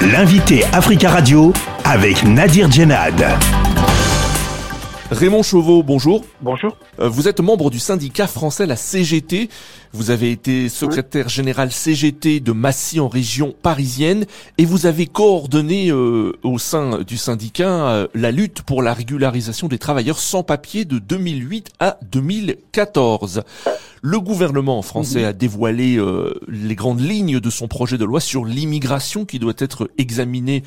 L'invité Africa Radio avec Nadir Djenad. Raymond Chauveau, bonjour. Bonjour. Euh, vous êtes membre du syndicat français, la CGT. Vous avez été secrétaire général CGT de Massy en région parisienne et vous avez coordonné euh, au sein du syndicat euh, la lutte pour la régularisation des travailleurs sans papier de 2008 à 2014. Le gouvernement français a dévoilé les grandes lignes de son projet de loi sur l'immigration qui doit être examiné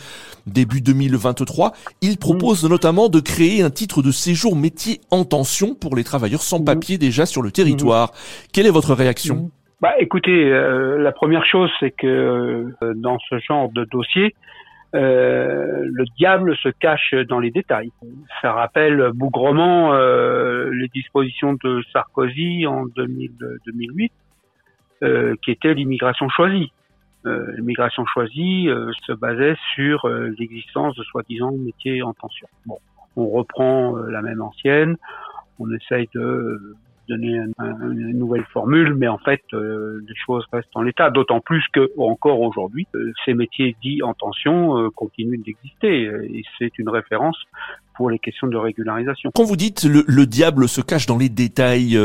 début 2023. Il propose notamment de créer un titre de séjour métier en tension pour les travailleurs sans papier déjà sur le territoire. Quelle est votre réaction bah, écoutez, euh, la première chose, c'est que euh, dans ce genre de dossier, euh, le diable se cache dans les détails. Ça rappelle bougrement les dispositions de Sarkozy en 2000, 2008, qui était l'immigration choisie. l'immigration choisie se basait sur l'existence de soi-disant métiers en tension. Bon, on reprend la même ancienne, on essaye de donner une nouvelle formule, mais en fait, euh, les choses restent en l'état. D'autant plus que encore aujourd'hui, euh, ces métiers dits en tension euh, continuent d'exister, et c'est une référence pour les questions de régularisation. Quand vous dites le, le diable se cache dans les détails,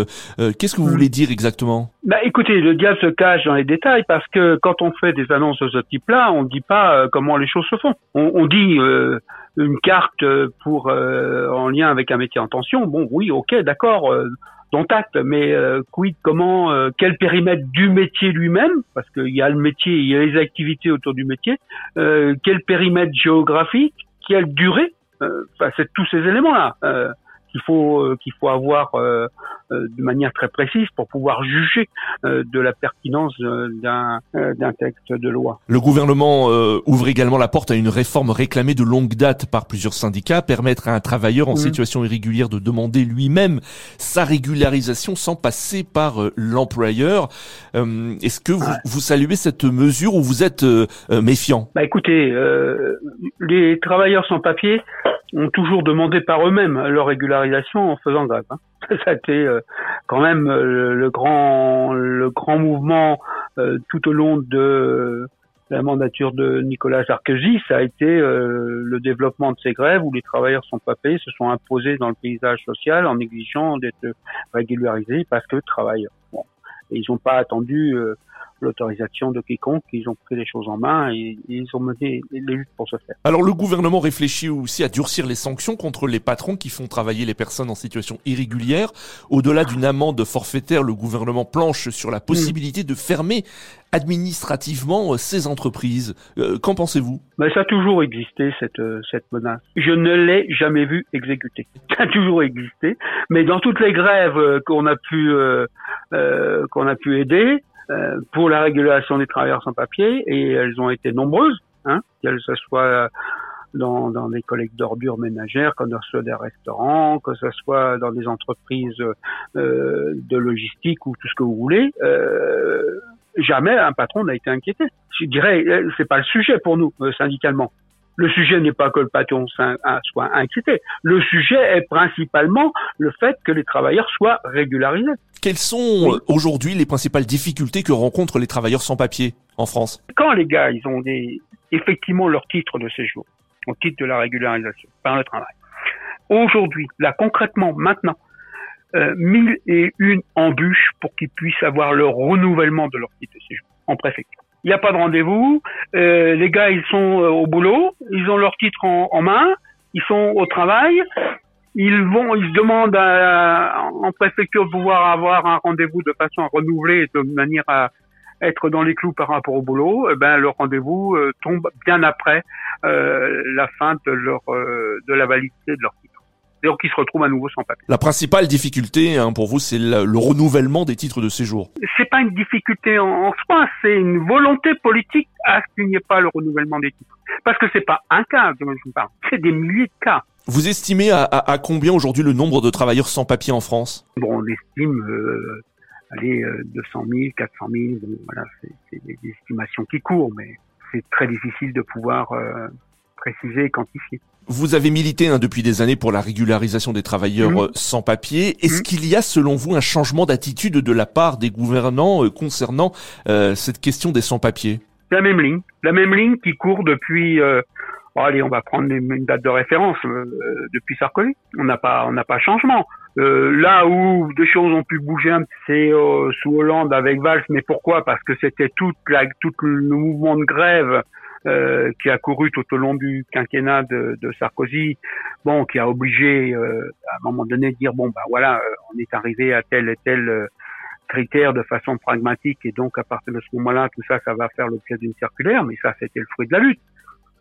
qu'est-ce que vous voulez dire exactement? Bah, écoutez, le diable se cache dans les détails parce que quand on fait des annonces de ce type-là, on ne dit pas comment les choses se font. On, on dit une carte pour en lien avec un métier en tension. Bon, oui, ok, d'accord dont acte, mais euh, quid, comment, euh, quel périmètre du métier lui-même, parce qu'il y a le métier, il y a les activités autour du métier, euh, quel périmètre géographique, quelle durée, c'est tous ces éléments-là qu'il faut qu'il faut avoir euh, de manière très précise pour pouvoir juger euh, de la pertinence euh, d'un texte de loi. Le gouvernement ouvre également la porte à une réforme réclamée de longue date par plusieurs syndicats, permettre à un travailleur en mmh. situation irrégulière de demander lui-même sa régularisation sans passer par l'employeur. Est-ce que vous, vous, saluez cette mesure ou vous êtes méfiant? Bah écoutez, les travailleurs sans papier ont toujours demandé par eux-mêmes leur régularisation en faisant grève. Hein. Ça a été euh, quand même euh, le, grand le grand mouvement euh, tout au long de la mandature de Nicolas Sarkozy, ça a été le développement de ces grèves où les travailleurs sans papiers se sont imposés dans le paysage social en exigeant d'être régularisés parce que travailleurs. Bon. Et ils n'ont pas attendu l'autorisation de quiconque. Ils ont pris les choses en main et, ils ont mené les luttes pour ce faire. Alors le gouvernement réfléchit aussi à durcir les sanctions contre les patrons qui font travailler les personnes en situation irrégulière. Au-delà d'une amende forfaitaire, le gouvernement planche sur la possibilité de fermer administrativement euh, ces entreprises. Euh, qu'en pensez-vous? Mais Ça a toujours existé, cette, euh, cette menace. Je ne l'ai jamais vu exécuter. Ça a toujours existé. Mais dans toutes les grèves qu'on a pu, euh, qu'on a pu aider, pour la régulation des travailleurs sans papier et elles ont été nombreuses, hein, qu'elles soient dans, dans des collègues d'ordures ménagères, que ce soit des restaurants, que ce soit dans des entreprises euh, de logistique ou tout ce que vous voulez. Euh, jamais un patron n'a été inquiété. Je dirais, euh, c'est pas le sujet pour nous euh, syndicalement. Le sujet n'est pas que le patron soit inquiété. Le sujet est principalement le fait que les travailleurs soient régularisés. Quelles sont aujourd'hui les principales difficultés que rencontrent les travailleurs sans papier en France? Quand les gars, ils ont des, effectivement leur titre de séjour, au titre de la régularisation par le travail. Aujourd'hui, là concrètement, maintenant, euh, mille et une embûches pour qu'ils puissent avoir le renouvellement de leur titre de séjour en préfecture il n'y a pas de rendez-vous. Euh, les gars, ils sont euh, au boulot, ils ont leur titre en, main, ils sont au travail. Ils vont, ils demandent en préfecture de pouvoir avoir un rendez-vous de façon à renouveler de manière à être dans les clous par rapport au boulot. Eh ben, le rendez-vous euh, tombe bien après la fin de leur de la validité de leur titre donc ils se retrouvent à nouveau sans papier. La principale difficulté hein, pour vous, c'est le, renouvellement des titres de séjour. C'est pas une difficulté en, soi, c'est une volonté politique à ce qu'il n'y ait pas le renouvellement des titres. Parce que c'est pas un cas dont je vous parle, c'est des milliers de cas. Vous estimez à, combien aujourd'hui le nombre de travailleurs sans papier en France? Bon, on estime euh, allez, 200 000, 400 000. voilà, c'est des, estimations qui courent, mais c'est très difficile de pouvoir euh, préciser et quantifier. Vous avez milité hein, depuis des années pour la régularisation des travailleurs mmh. euh, sans papier. Est-ce mmh. qu'il y a, selon vous, un changement d'attitude de la part des gouvernants euh, concernant euh, cette question des sans-papiers? La même ligne, la même ligne qui court depuis. Euh, allez, on va prendre une, date de référence euh, depuis Sarkozy. On n'a pas, on n'a pas changement. Euh, là où des choses ont pu bouger, c'est sous Hollande avec Valls. Mais pourquoi? Parce que c'était toute la, tout le mouvement de grève euh, qui a couru tout au long du quinquennat de, de Sarkozy, bon, qui a obligé euh, à un moment donné de dire bon bah voilà, euh, on est arrivé à tel et tel critère de façon pragmatique et donc à partir de ce moment-là, tout ça, ça va faire l'objet d'une circulaire, mais ça c'était le fruit de la lutte.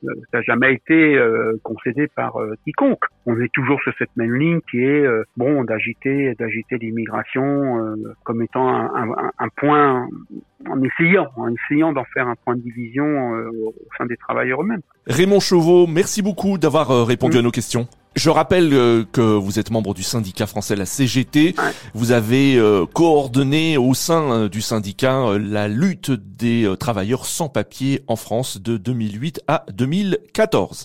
Euh, ça n'a jamais été euh, concédé par euh, quiconque. On est toujours sur cette même ligne qui est bon d'agiter d'agiter l'immigration comme étant un, un, un, point en essayant en essayant d'en faire un point de division au sein des travailleurs eux-mêmes. Raymond Chauveau, merci beaucoup d'avoir répondu à nos questions. Je rappelle euh, que vous êtes membre du syndicat français, la CGT. Vous avez euh, coordonné au sein euh, du syndicat la lutte des travailleurs sans papier en France de 2008 à 2014.